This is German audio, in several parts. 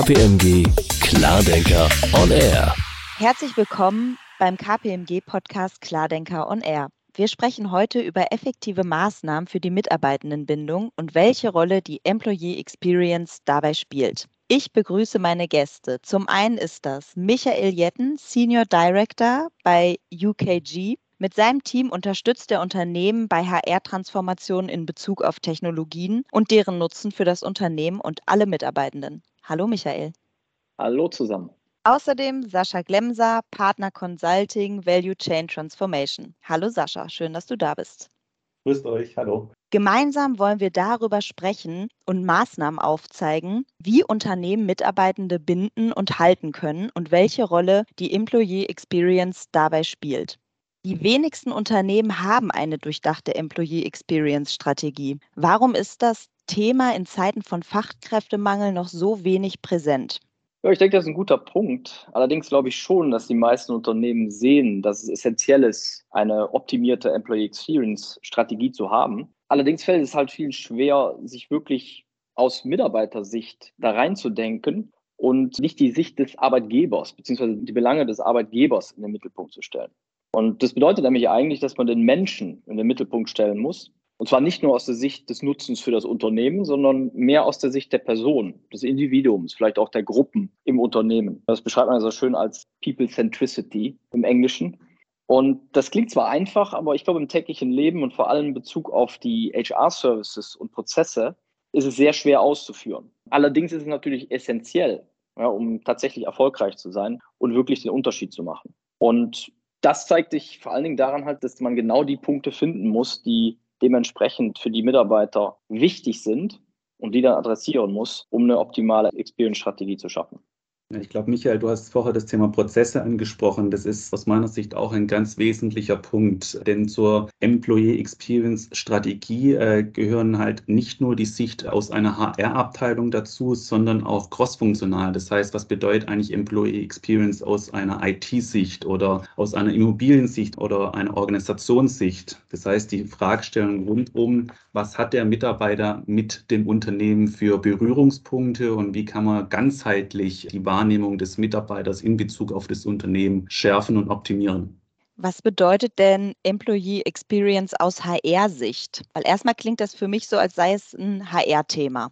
KPMG Klardenker on Air. Herzlich willkommen beim KPMG Podcast Klardenker on Air. Wir sprechen heute über effektive Maßnahmen für die Mitarbeitendenbindung und welche Rolle die Employee Experience dabei spielt. Ich begrüße meine Gäste. Zum einen ist das Michael Jetten, Senior Director bei UKG. Mit seinem Team unterstützt er Unternehmen bei HR-Transformationen in Bezug auf Technologien und deren Nutzen für das Unternehmen und alle Mitarbeitenden. Hallo Michael. Hallo zusammen. Außerdem Sascha Glemser, Partner Consulting Value Chain Transformation. Hallo Sascha, schön, dass du da bist. Grüßt euch, hallo. Gemeinsam wollen wir darüber sprechen und Maßnahmen aufzeigen, wie Unternehmen Mitarbeitende binden und halten können und welche Rolle die Employee Experience dabei spielt. Die wenigsten Unternehmen haben eine durchdachte Employee Experience Strategie. Warum ist das Thema in Zeiten von Fachkräftemangel noch so wenig präsent? Ja, ich denke, das ist ein guter Punkt. Allerdings glaube ich schon, dass die meisten Unternehmen sehen, dass es essentiell ist, eine optimierte Employee Experience Strategie zu haben. Allerdings fällt es halt viel schwer, sich wirklich aus Mitarbeitersicht da reinzudenken und nicht die Sicht des Arbeitgebers bzw. die Belange des Arbeitgebers in den Mittelpunkt zu stellen. Und das bedeutet nämlich eigentlich, dass man den Menschen in den Mittelpunkt stellen muss und zwar nicht nur aus der Sicht des Nutzens für das Unternehmen, sondern mehr aus der Sicht der Person, des Individuums, vielleicht auch der Gruppen im Unternehmen. Das beschreibt man so schön als People Centricity im Englischen. Und das klingt zwar einfach, aber ich glaube, im täglichen Leben und vor allem in Bezug auf die HR-Services und Prozesse ist es sehr schwer auszuführen. Allerdings ist es natürlich essentiell, ja, um tatsächlich erfolgreich zu sein und wirklich den Unterschied zu machen. Und das zeigt sich vor allen Dingen daran halt, dass man genau die Punkte finden muss, die dementsprechend für die Mitarbeiter wichtig sind und die dann adressieren muss, um eine optimale Experience-Strategie zu schaffen. Ich glaube, Michael, du hast vorher das Thema Prozesse angesprochen. Das ist aus meiner Sicht auch ein ganz wesentlicher Punkt, denn zur Employee Experience Strategie äh, gehören halt nicht nur die Sicht aus einer HR-Abteilung dazu, sondern auch crossfunktional. Das heißt, was bedeutet eigentlich Employee Experience aus einer IT-Sicht oder aus einer Immobiliensicht oder einer Organisationssicht? Das heißt, die Fragestellung rundum, was hat der Mitarbeiter mit dem Unternehmen für Berührungspunkte und wie kann man ganzheitlich die Wahrnehmung Wahrnehmung des Mitarbeiters in Bezug auf das Unternehmen schärfen und optimieren. Was bedeutet denn Employee Experience aus HR-Sicht? Weil erstmal klingt das für mich so, als sei es ein HR-Thema.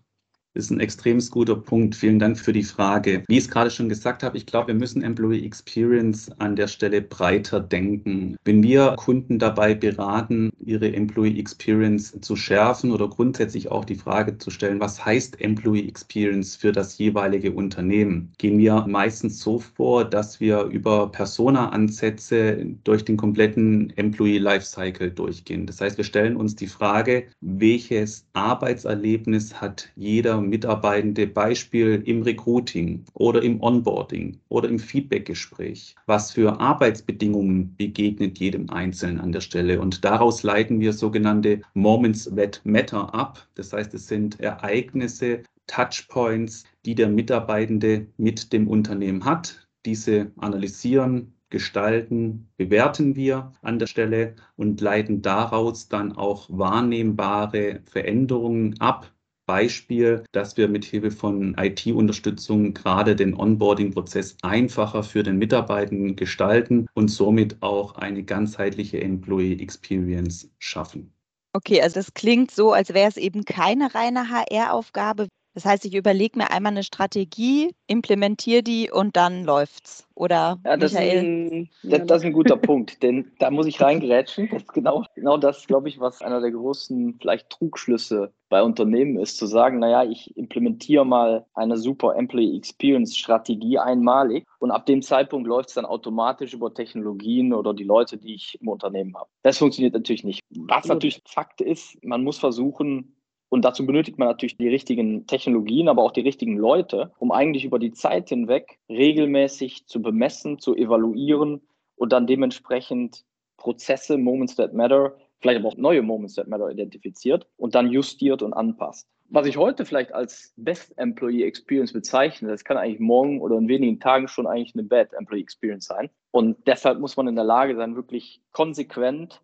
Ist ein extrem guter Punkt. Vielen Dank für die Frage. Wie ich es gerade schon gesagt habe, ich glaube, wir müssen Employee Experience an der Stelle breiter denken. Wenn wir Kunden dabei beraten, ihre Employee Experience zu schärfen oder grundsätzlich auch die Frage zu stellen, was heißt Employee Experience für das jeweilige Unternehmen, gehen wir meistens so vor, dass wir über Persona-Ansätze durch den kompletten Employee Lifecycle durchgehen. Das heißt, wir stellen uns die Frage, welches Arbeitserlebnis hat jeder Mitarbeitende Beispiel im Recruiting oder im Onboarding oder im Feedbackgespräch? Was für Arbeitsbedingungen begegnet jedem Einzelnen an der Stelle? Und daraus leiten wir sogenannte Moments that Matter ab. Das heißt, es sind Ereignisse, Touchpoints, die der Mitarbeitende mit dem Unternehmen hat. Diese analysieren, gestalten, bewerten wir an der Stelle und leiten daraus dann auch wahrnehmbare Veränderungen ab, Beispiel, dass wir mit Hilfe von IT-Unterstützung gerade den Onboarding-Prozess einfacher für den Mitarbeitenden gestalten und somit auch eine ganzheitliche Employee Experience schaffen. Okay, also das klingt so, als wäre es eben keine reine HR-Aufgabe. Das heißt, ich überlege mir einmal eine Strategie, implementiere die und dann läuft's. Oder ja, das, Michael? Ist ein, das, das, ist ein guter Punkt, denn da muss ich reingerätschen. Das ist genau, genau das, glaube ich, was einer der großen vielleicht Trugschlüsse bei Unternehmen ist, zu sagen, naja, ich implementiere mal eine super Employee Experience Strategie einmalig und ab dem Zeitpunkt läuft es dann automatisch über Technologien oder die Leute, die ich im Unternehmen habe. Das funktioniert natürlich nicht. Was natürlich Fakt ist, man muss versuchen, und dazu benötigt man natürlich die richtigen Technologien, aber auch die richtigen Leute, um eigentlich über die Zeit hinweg regelmäßig zu bemessen, zu evaluieren und dann dementsprechend Prozesse, Moments that matter, vielleicht aber auch neue Moments that matter identifiziert und dann justiert und anpasst. Was ich heute vielleicht als Best Employee Experience bezeichne, das kann eigentlich morgen oder in wenigen Tagen schon eigentlich eine Bad Employee Experience sein. Und deshalb muss man in der Lage sein, wirklich konsequent,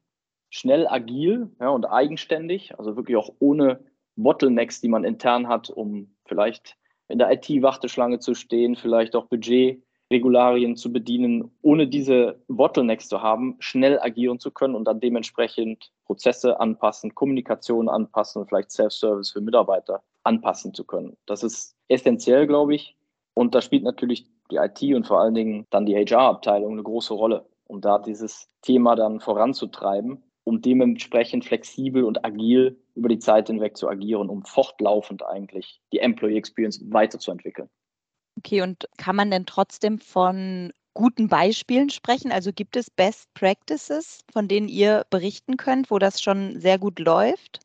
schnell, agil ja, und eigenständig, also wirklich auch ohne Bottlenecks, die man intern hat, um vielleicht in der IT-Warteschlange zu stehen, vielleicht auch Budgetregularien zu bedienen, ohne diese Bottlenecks zu haben, schnell agieren zu können und dann dementsprechend Prozesse anpassen, Kommunikation anpassen, vielleicht Self-Service für Mitarbeiter anpassen zu können. Das ist essentiell, glaube ich. Und da spielt natürlich die IT und vor allen Dingen dann die HR-Abteilung eine große Rolle, um da dieses Thema dann voranzutreiben, um dementsprechend flexibel und agil über die Zeit hinweg zu agieren, um fortlaufend eigentlich die Employee Experience weiterzuentwickeln. Okay, und kann man denn trotzdem von guten Beispielen sprechen? Also gibt es Best Practices, von denen ihr berichten könnt, wo das schon sehr gut läuft?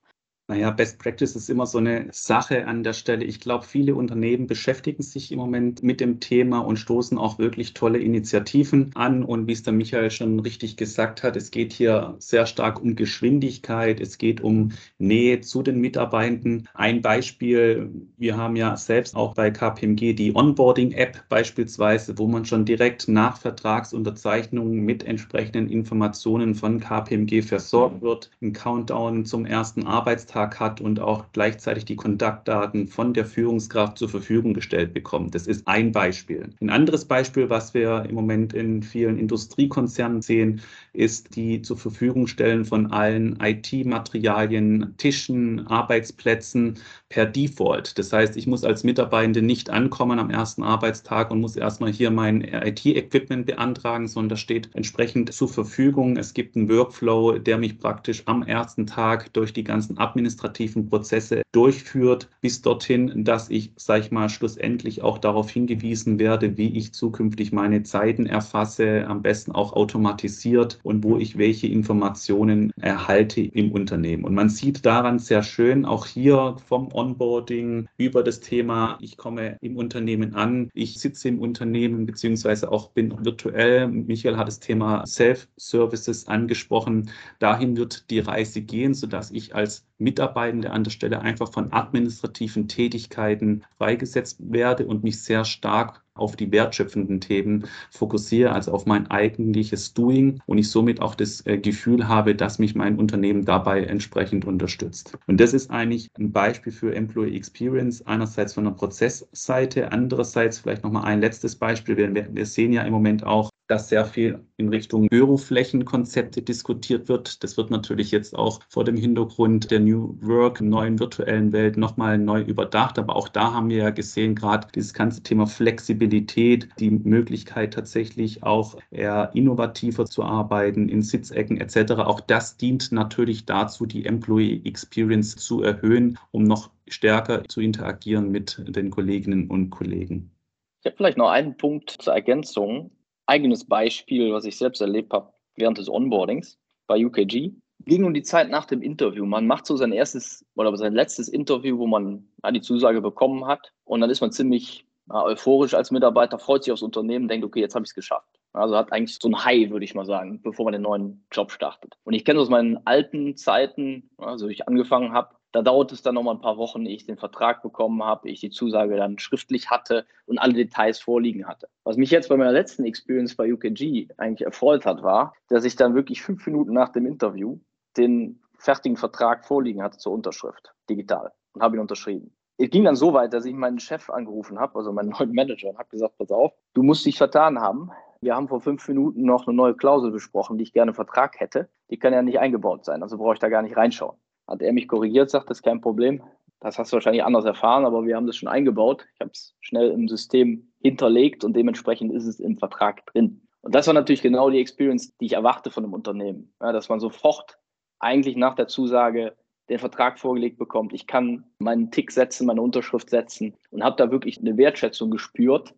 Naja, Best Practice ist immer so eine Sache an der Stelle. Ich glaube, viele Unternehmen beschäftigen sich im Moment mit dem Thema und stoßen auch wirklich tolle Initiativen an. Und wie es der Michael schon richtig gesagt hat, es geht hier sehr stark um Geschwindigkeit, es geht um Nähe zu den Mitarbeitenden. Ein Beispiel, wir haben ja selbst auch bei KPMG die Onboarding-App beispielsweise, wo man schon direkt nach Vertragsunterzeichnung mit entsprechenden Informationen von KPMG versorgt wird. Ein Countdown zum ersten Arbeitstag Arbeitstag hat und auch gleichzeitig die Kontaktdaten von der Führungskraft zur Verfügung gestellt bekommt. Das ist ein Beispiel. Ein anderes Beispiel, was wir im Moment in vielen Industriekonzernen sehen, ist die zur Verfügung stellen von allen IT-Materialien, Tischen, Arbeitsplätzen per Default. Das heißt, ich muss als Mitarbeitende nicht ankommen am ersten Arbeitstag und muss erstmal hier mein IT-Equipment beantragen, sondern das steht entsprechend zur Verfügung. Es gibt einen Workflow, der mich praktisch am ersten Tag durch die ganzen administrativen Prozesse durchführt, bis dorthin, dass ich, sag ich mal, schlussendlich auch darauf hingewiesen werde, wie ich zukünftig meine Zeiten erfasse, am besten auch automatisiert und wo ich welche Informationen erhalte im Unternehmen. Und man sieht daran sehr schön, auch hier vom Onboarding über das Thema, ich komme im Unternehmen an, ich sitze im Unternehmen, beziehungsweise auch bin virtuell. Michael hat das Thema Self-Services angesprochen. Dahin wird die Reise gehen, sodass ich als Mitarbeitende an der Stelle einfach von administrativen Tätigkeiten freigesetzt werde und mich sehr stark auf die wertschöpfenden Themen fokussiere, also auf mein eigentliches Doing und ich somit auch das äh, Gefühl habe, dass mich mein Unternehmen dabei entsprechend unterstützt. Und das ist eigentlich ein Beispiel für Employee Experience, einerseits von der Prozessseite, andererseits vielleicht nochmal ein letztes Beispiel. Wir, wir sehen ja im Moment auch, dass sehr viel in Richtung Büroflächenkonzepte diskutiert wird. Das wird natürlich jetzt auch vor dem Hintergrund der New Work, neuen virtuellen Welt nochmal neu überdacht. Aber auch da haben wir ja gesehen, gerade dieses ganze Thema Flexibilität, die Möglichkeit tatsächlich auch eher innovativer zu arbeiten in Sitzecken etc. Auch das dient natürlich dazu, die Employee Experience zu erhöhen, um noch stärker zu interagieren mit den Kolleginnen und Kollegen. Ich habe vielleicht noch einen Punkt zur Ergänzung eigenes Beispiel, was ich selbst erlebt habe während des Onboardings bei UKG. Ging um die Zeit nach dem Interview. Man macht so sein erstes oder sein letztes Interview, wo man ja, die Zusage bekommen hat. Und dann ist man ziemlich ja, euphorisch als Mitarbeiter, freut sich aufs Unternehmen, denkt, okay, jetzt habe ich es geschafft. Also hat eigentlich so ein High, würde ich mal sagen, bevor man den neuen Job startet. Und ich kenne aus meinen alten Zeiten, also ich angefangen habe, da dauert es dann noch mal ein paar Wochen, ehe ich den Vertrag bekommen habe, ich die Zusage dann schriftlich hatte und alle Details vorliegen hatte. Was mich jetzt bei meiner letzten Experience bei UKG eigentlich erfreut hat, war, dass ich dann wirklich fünf Minuten nach dem Interview den fertigen Vertrag vorliegen hatte zur Unterschrift, digital, und habe ihn unterschrieben. Es ging dann so weit, dass ich meinen Chef angerufen habe, also meinen neuen Manager, und habe gesagt, pass auf, du musst dich vertan haben. Wir haben vor fünf Minuten noch eine neue Klausel besprochen, die ich gerne im Vertrag hätte. Die kann ja nicht eingebaut sein, also brauche ich da gar nicht reinschauen. Hat er mich korrigiert, sagt, das ist kein Problem. Das hast du wahrscheinlich anders erfahren, aber wir haben das schon eingebaut. Ich habe es schnell im System hinterlegt und dementsprechend ist es im Vertrag drin. Und das war natürlich genau die Experience, die ich erwarte von einem Unternehmen. Ja, dass man sofort eigentlich nach der Zusage den Vertrag vorgelegt bekommt. Ich kann meinen Tick setzen, meine Unterschrift setzen und habe da wirklich eine Wertschätzung gespürt,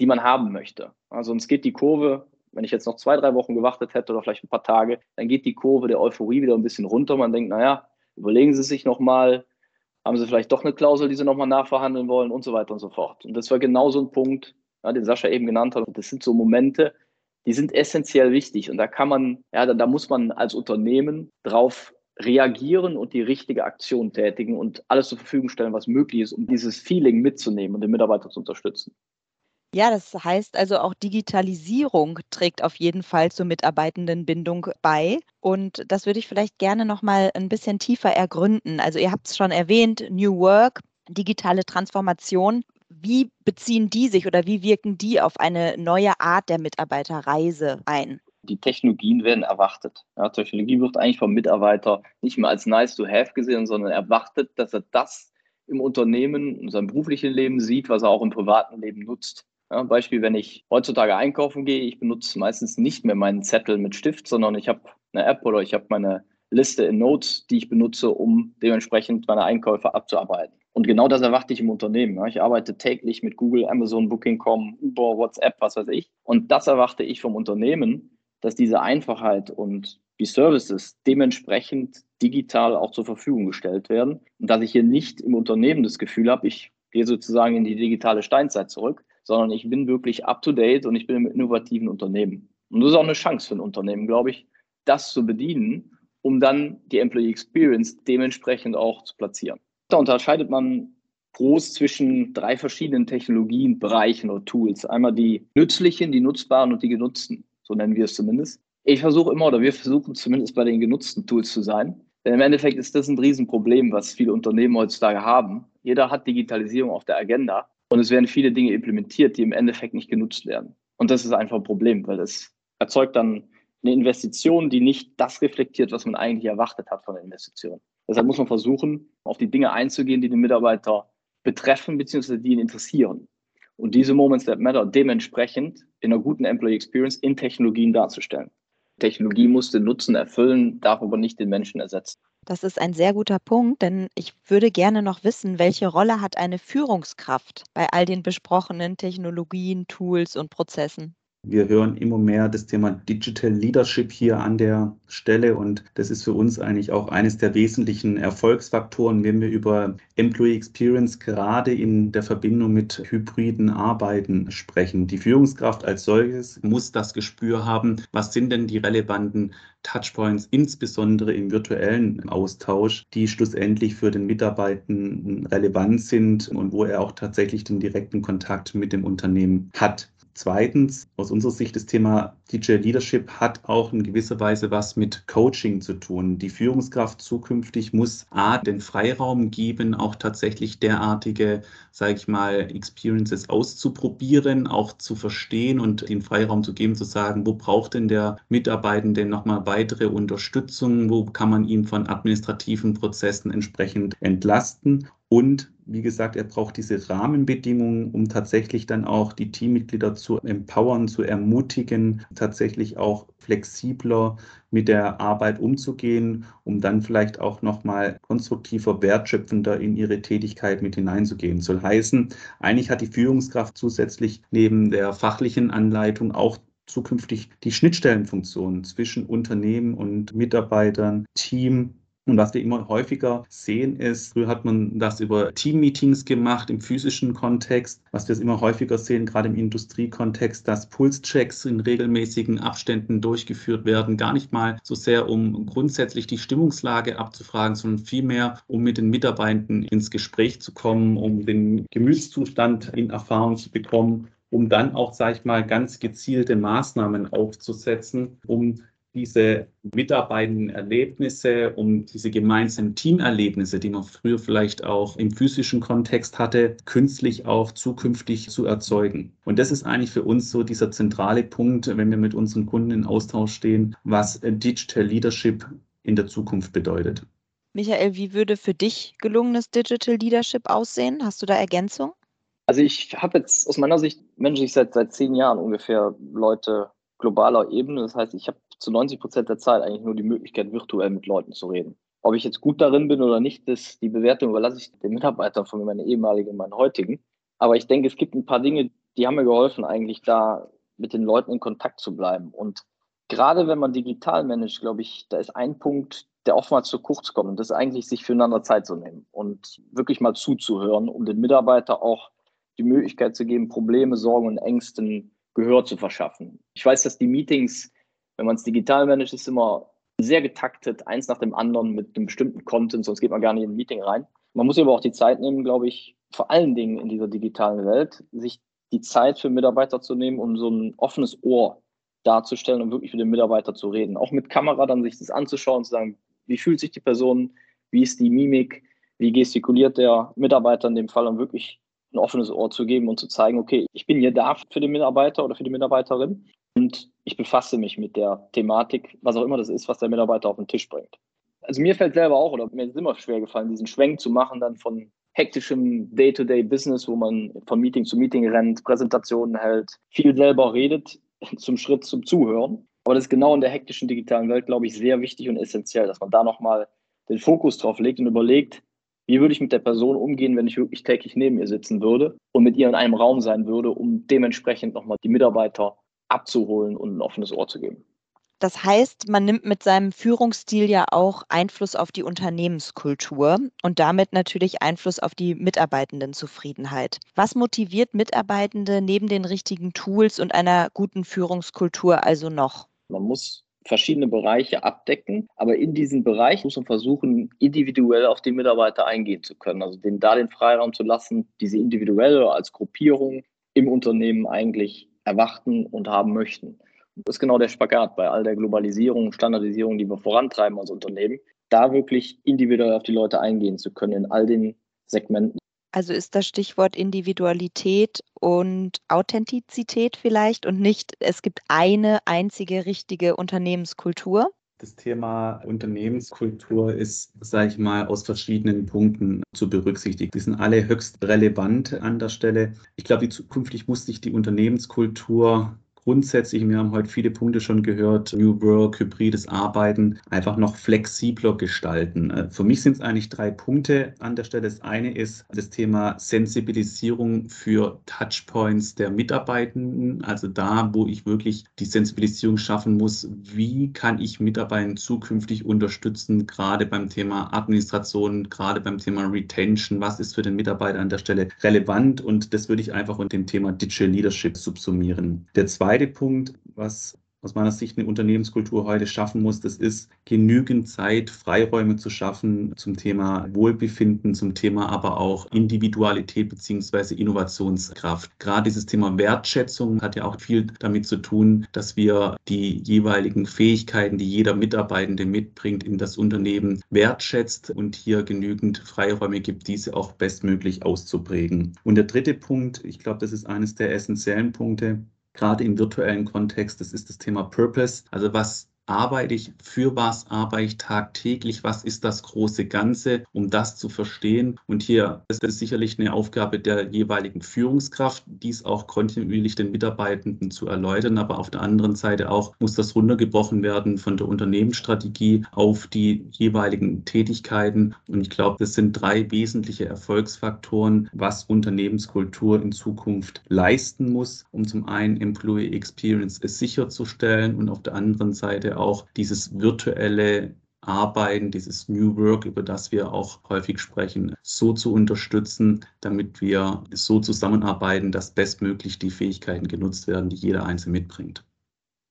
die man haben möchte. Also uns geht die Kurve, wenn ich jetzt noch zwei, drei Wochen gewartet hätte oder vielleicht ein paar Tage, dann geht die Kurve der Euphorie wieder ein bisschen runter. Man denkt, naja, überlegen Sie sich nochmal, haben Sie vielleicht doch eine Klausel, die Sie nochmal nachverhandeln wollen und so weiter und so fort. Und das war genau so ein Punkt, ja, den Sascha eben genannt hat. Das sind so Momente, die sind essentiell wichtig. Und da kann man, ja, da, da muss man als Unternehmen drauf reagieren und die richtige Aktion tätigen und alles zur Verfügung stellen, was möglich ist, um dieses Feeling mitzunehmen und den Mitarbeiter zu unterstützen. Ja, das heißt also auch Digitalisierung trägt auf jeden Fall zur Mitarbeitendenbindung bei. Und das würde ich vielleicht gerne noch mal ein bisschen tiefer ergründen. Also ihr habt es schon erwähnt, New Work, digitale Transformation. Wie beziehen die sich oder wie wirken die auf eine neue Art der Mitarbeiterreise ein? Die Technologien werden erwartet. Ja, Technologie wird eigentlich vom Mitarbeiter nicht mehr als nice to have gesehen, sondern erwartet, dass er das im Unternehmen, in seinem beruflichen Leben sieht, was er auch im privaten Leben nutzt. Ja, Beispiel, wenn ich heutzutage einkaufen gehe, ich benutze meistens nicht mehr meinen Zettel mit Stift, sondern ich habe eine App oder ich habe meine Liste in Notes, die ich benutze, um dementsprechend meine Einkäufe abzuarbeiten. Und genau das erwarte ich im Unternehmen. Ich arbeite täglich mit Google, Amazon, Booking.com, Uber, WhatsApp, was weiß ich. Und das erwarte ich vom Unternehmen, dass diese Einfachheit und die Services dementsprechend digital auch zur Verfügung gestellt werden und dass ich hier nicht im Unternehmen das Gefühl habe, ich gehe sozusagen in die digitale Steinzeit zurück, sondern ich bin wirklich up-to-date und ich bin im innovativen Unternehmen. Und das ist auch eine Chance für ein Unternehmen, glaube ich, das zu bedienen, um dann die Employee Experience dementsprechend auch zu platzieren. Da unterscheidet man groß zwischen drei verschiedenen Technologien, Bereichen oder Tools. Einmal die nützlichen, die nutzbaren und die genutzten. So nennen wir es zumindest. Ich versuche immer, oder wir versuchen zumindest bei den genutzten Tools zu sein. Denn im Endeffekt ist das ein Riesenproblem, was viele Unternehmen heutzutage haben. Jeder hat Digitalisierung auf der Agenda und es werden viele Dinge implementiert, die im Endeffekt nicht genutzt werden. Und das ist einfach ein Problem, weil das erzeugt dann eine Investition, die nicht das reflektiert, was man eigentlich erwartet hat von der Investition. Deshalb muss man versuchen, auf die Dinge einzugehen, die den Mitarbeiter betreffen bzw. die ihn interessieren. Und diese Moments that matter dementsprechend in einer guten Employee Experience in Technologien darzustellen. Technologie muss den Nutzen erfüllen, darf aber nicht den Menschen ersetzen. Das ist ein sehr guter Punkt, denn ich würde gerne noch wissen, welche Rolle hat eine Führungskraft bei all den besprochenen Technologien, Tools und Prozessen? Wir hören immer mehr das Thema Digital Leadership hier an der Stelle und das ist für uns eigentlich auch eines der wesentlichen Erfolgsfaktoren, wenn wir über Employee Experience gerade in der Verbindung mit hybriden Arbeiten sprechen. Die Führungskraft als solches muss das Gespür haben, was sind denn die relevanten Touchpoints, insbesondere im virtuellen Austausch, die schlussendlich für den Mitarbeitenden relevant sind und wo er auch tatsächlich den direkten Kontakt mit dem Unternehmen hat. Zweitens, aus unserer Sicht, das Thema DJ Leadership hat auch in gewisser Weise was mit Coaching zu tun. Die Führungskraft zukünftig muss A, den Freiraum geben, auch tatsächlich derartige, sage ich mal, Experiences auszuprobieren, auch zu verstehen und den Freiraum zu geben, zu sagen, wo braucht denn der Mitarbeitende nochmal weitere Unterstützung, wo kann man ihn von administrativen Prozessen entsprechend entlasten und wie gesagt, er braucht diese Rahmenbedingungen, um tatsächlich dann auch die Teammitglieder zu empowern, zu ermutigen, tatsächlich auch flexibler mit der Arbeit umzugehen, um dann vielleicht auch nochmal konstruktiver, wertschöpfender in ihre Tätigkeit mit hineinzugehen. Soll heißen, eigentlich hat die Führungskraft zusätzlich neben der fachlichen Anleitung auch zukünftig die Schnittstellenfunktion zwischen Unternehmen und Mitarbeitern, Team und was wir immer häufiger sehen ist, früher hat man das über Team-Meetings gemacht im physischen Kontext. Was wir immer häufiger sehen, gerade im Industriekontext, dass Pulschecks in regelmäßigen Abständen durchgeführt werden. Gar nicht mal so sehr, um grundsätzlich die Stimmungslage abzufragen, sondern vielmehr, um mit den Mitarbeitenden ins Gespräch zu kommen, um den Gemütszustand in Erfahrung zu bekommen um dann auch, sage ich mal, ganz gezielte Maßnahmen aufzusetzen, um diese mitarbeitenden Erlebnisse, um diese gemeinsamen Teamerlebnisse, die man früher vielleicht auch im physischen Kontext hatte, künstlich auch zukünftig zu erzeugen. Und das ist eigentlich für uns so dieser zentrale Punkt, wenn wir mit unseren Kunden in Austausch stehen, was Digital Leadership in der Zukunft bedeutet. Michael, wie würde für dich gelungenes Digital Leadership aussehen? Hast du da Ergänzung? Also ich habe jetzt aus meiner Sicht menschlich seit, seit zehn Jahren ungefähr Leute globaler Ebene. Das heißt, ich habe zu 90 Prozent der Zeit eigentlich nur die Möglichkeit, virtuell mit Leuten zu reden. Ob ich jetzt gut darin bin oder nicht, das, die Bewertung überlasse ich den Mitarbeitern von meinen ehemaligen und meinen heutigen. Aber ich denke, es gibt ein paar Dinge, die haben mir geholfen, eigentlich da mit den Leuten in Kontakt zu bleiben. Und gerade wenn man digital managt, glaube ich, da ist ein Punkt, der oftmals zu kurz kommt. Und das ist eigentlich, sich füreinander Zeit zu nehmen und wirklich mal zuzuhören, um den Mitarbeiter auch die Möglichkeit zu geben, Probleme, Sorgen und Ängsten Gehör zu verschaffen. Ich weiß, dass die Meetings wenn man es digital managt, ist immer sehr getaktet, eins nach dem anderen mit einem bestimmten Content, sonst geht man gar nicht in ein Meeting rein. Man muss aber auch die Zeit nehmen, glaube ich, vor allen Dingen in dieser digitalen Welt, sich die Zeit für Mitarbeiter zu nehmen, um so ein offenes Ohr darzustellen und wirklich mit dem Mitarbeiter zu reden. Auch mit Kamera dann sich das anzuschauen und zu sagen, wie fühlt sich die Person, wie ist die Mimik, wie gestikuliert der Mitarbeiter in dem Fall, um wirklich ein offenes Ohr zu geben und zu zeigen, okay, ich bin hier da für den Mitarbeiter oder für die Mitarbeiterin und ich befasse mich mit der Thematik, was auch immer das ist, was der Mitarbeiter auf den Tisch bringt. Also mir fällt selber auch, oder mir ist immer schwer gefallen, diesen Schwenk zu machen, dann von hektischem Day-to-Day-Business, wo man von Meeting zu Meeting rennt, Präsentationen hält, viel selber redet, zum Schritt zum Zuhören. Aber das ist genau in der hektischen digitalen Welt, glaube ich, sehr wichtig und essentiell, dass man da nochmal den Fokus drauf legt und überlegt, wie würde ich mit der Person umgehen, wenn ich wirklich täglich neben ihr sitzen würde und mit ihr in einem Raum sein würde, um dementsprechend nochmal die Mitarbeiter abzuholen und ein offenes Ohr zu geben. Das heißt, man nimmt mit seinem Führungsstil ja auch Einfluss auf die Unternehmenskultur und damit natürlich Einfluss auf die Mitarbeitendenzufriedenheit. Was motiviert Mitarbeitende neben den richtigen Tools und einer guten Führungskultur also noch? Man muss verschiedene Bereiche abdecken, aber in diesen Bereich muss man versuchen, individuell auf die Mitarbeiter eingehen zu können. Also denen da den Freiraum zu lassen, diese individuell oder als Gruppierung im Unternehmen eigentlich erwarten und haben möchten. Das ist genau der Spagat bei all der Globalisierung, Standardisierung, die wir vorantreiben als Unternehmen, da wirklich individuell auf die Leute eingehen zu können in all den Segmenten. Also ist das Stichwort Individualität und Authentizität vielleicht und nicht, es gibt eine einzige richtige Unternehmenskultur? Das Thema Unternehmenskultur ist, sage ich mal, aus verschiedenen Punkten zu berücksichtigen. Die sind alle höchst relevant an der Stelle. Ich glaube, zukünftig muss sich die Unternehmenskultur grundsätzlich, wir haben heute viele Punkte schon gehört, New Work, hybrides Arbeiten, einfach noch flexibler gestalten. Äh, für mich sind es eigentlich drei Punkte an der Stelle. Das eine ist das Thema Sensibilisierung für Touchpoints der Mitarbeitenden, also da, wo ich wirklich die Sensibilisierung schaffen muss, wie kann ich Mitarbeiter zukünftig unterstützen, gerade beim Thema Administration, gerade beim Thema Retention, was ist für den Mitarbeiter an der Stelle relevant und das würde ich einfach unter dem Thema Digital Leadership subsumieren. Der zweite Punkt, was aus meiner Sicht eine Unternehmenskultur heute schaffen muss, das ist genügend Zeit, Freiräume zu schaffen zum Thema Wohlbefinden, zum Thema aber auch Individualität beziehungsweise Innovationskraft. Gerade dieses Thema Wertschätzung hat ja auch viel damit zu tun, dass wir die jeweiligen Fähigkeiten, die jeder Mitarbeitende mitbringt, in das Unternehmen wertschätzt und hier genügend Freiräume gibt, diese auch bestmöglich auszuprägen. Und der dritte Punkt, ich glaube, das ist eines der essentiellen Punkte, gerade im virtuellen Kontext, das ist das Thema Purpose. Also was arbeite ich, für was arbeite ich tagtäglich, was ist das große Ganze, um das zu verstehen. Und hier ist es sicherlich eine Aufgabe der jeweiligen Führungskraft, dies auch kontinuierlich den Mitarbeitenden zu erläutern. Aber auf der anderen Seite auch muss das runtergebrochen werden von der Unternehmensstrategie auf die jeweiligen Tätigkeiten. Und ich glaube, das sind drei wesentliche Erfolgsfaktoren, was Unternehmenskultur in Zukunft leisten muss, um zum einen Employee Experience sicherzustellen und auf der anderen Seite auch dieses virtuelle Arbeiten, dieses New Work, über das wir auch häufig sprechen, so zu unterstützen, damit wir so zusammenarbeiten, dass bestmöglich die Fähigkeiten genutzt werden, die jeder Einzelne mitbringt.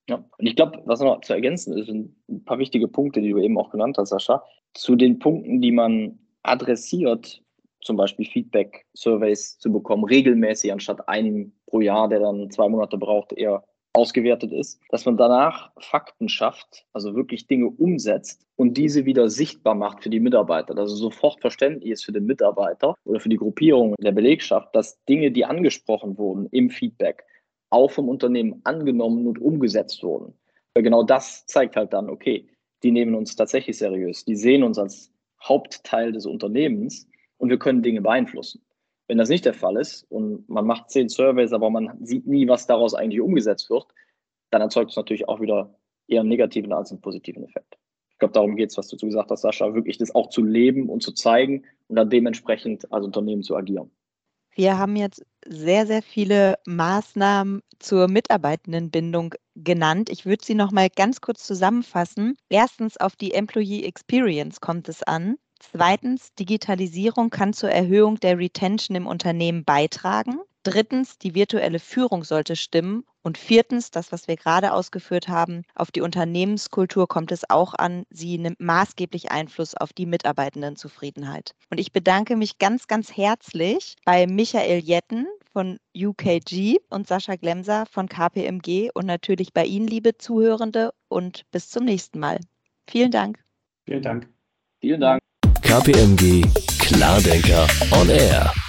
Ja, und ich glaube, was noch zu ergänzen ist, sind ein paar wichtige Punkte, die du eben auch genannt hast, Sascha. Zu den Punkten, die man adressiert, zum Beispiel Feedback-Surveys zu bekommen, regelmäßig anstatt einen pro Jahr, der dann zwei Monate braucht, eher ausgewertet ist, dass man danach Fakten schafft, also wirklich Dinge umsetzt und diese wieder sichtbar macht für die Mitarbeiter, dass es sofort verständlich ist für den Mitarbeiter oder für die Gruppierung der Belegschaft, dass Dinge, die angesprochen wurden im Feedback, auch vom Unternehmen angenommen und umgesetzt wurden. Weil genau das zeigt halt dann, okay, die nehmen uns tatsächlich seriös, die sehen uns als Hauptteil des Unternehmens und wir können Dinge beeinflussen. Wenn das nicht der Fall ist und man macht zehn Surveys, aber man sieht nie, was daraus eigentlich umgesetzt wird, dann erzeugt es natürlich auch wieder eher einen negativen als einen positiven Effekt. Ich glaube, darum geht es, was du gesagt hast, Sascha, wirklich das auch zu leben und zu zeigen und dann dementsprechend als Unternehmen zu agieren. Wir haben jetzt sehr, sehr viele Maßnahmen zur Mitarbeitendenbindung genannt. Ich würde sie noch mal ganz kurz zusammenfassen. Erstens auf die Employee Experience kommt es an. Zweitens, Digitalisierung kann zur Erhöhung der Retention im Unternehmen beitragen. Drittens, die virtuelle Führung sollte stimmen. Und viertens, das, was wir gerade ausgeführt haben, auf die Unternehmenskultur kommt es auch an. Sie nimmt maßgeblich Einfluss auf die Mitarbeitendenzufriedenheit. Und ich bedanke mich ganz, ganz herzlich bei Michael Jetten von UKG und Sascha Glemser von KPMG und natürlich bei Ihnen, liebe Zuhörende. Und bis zum nächsten Mal. Vielen Dank. Vielen Dank. Vielen Dank. KPMG Klardenker on Air.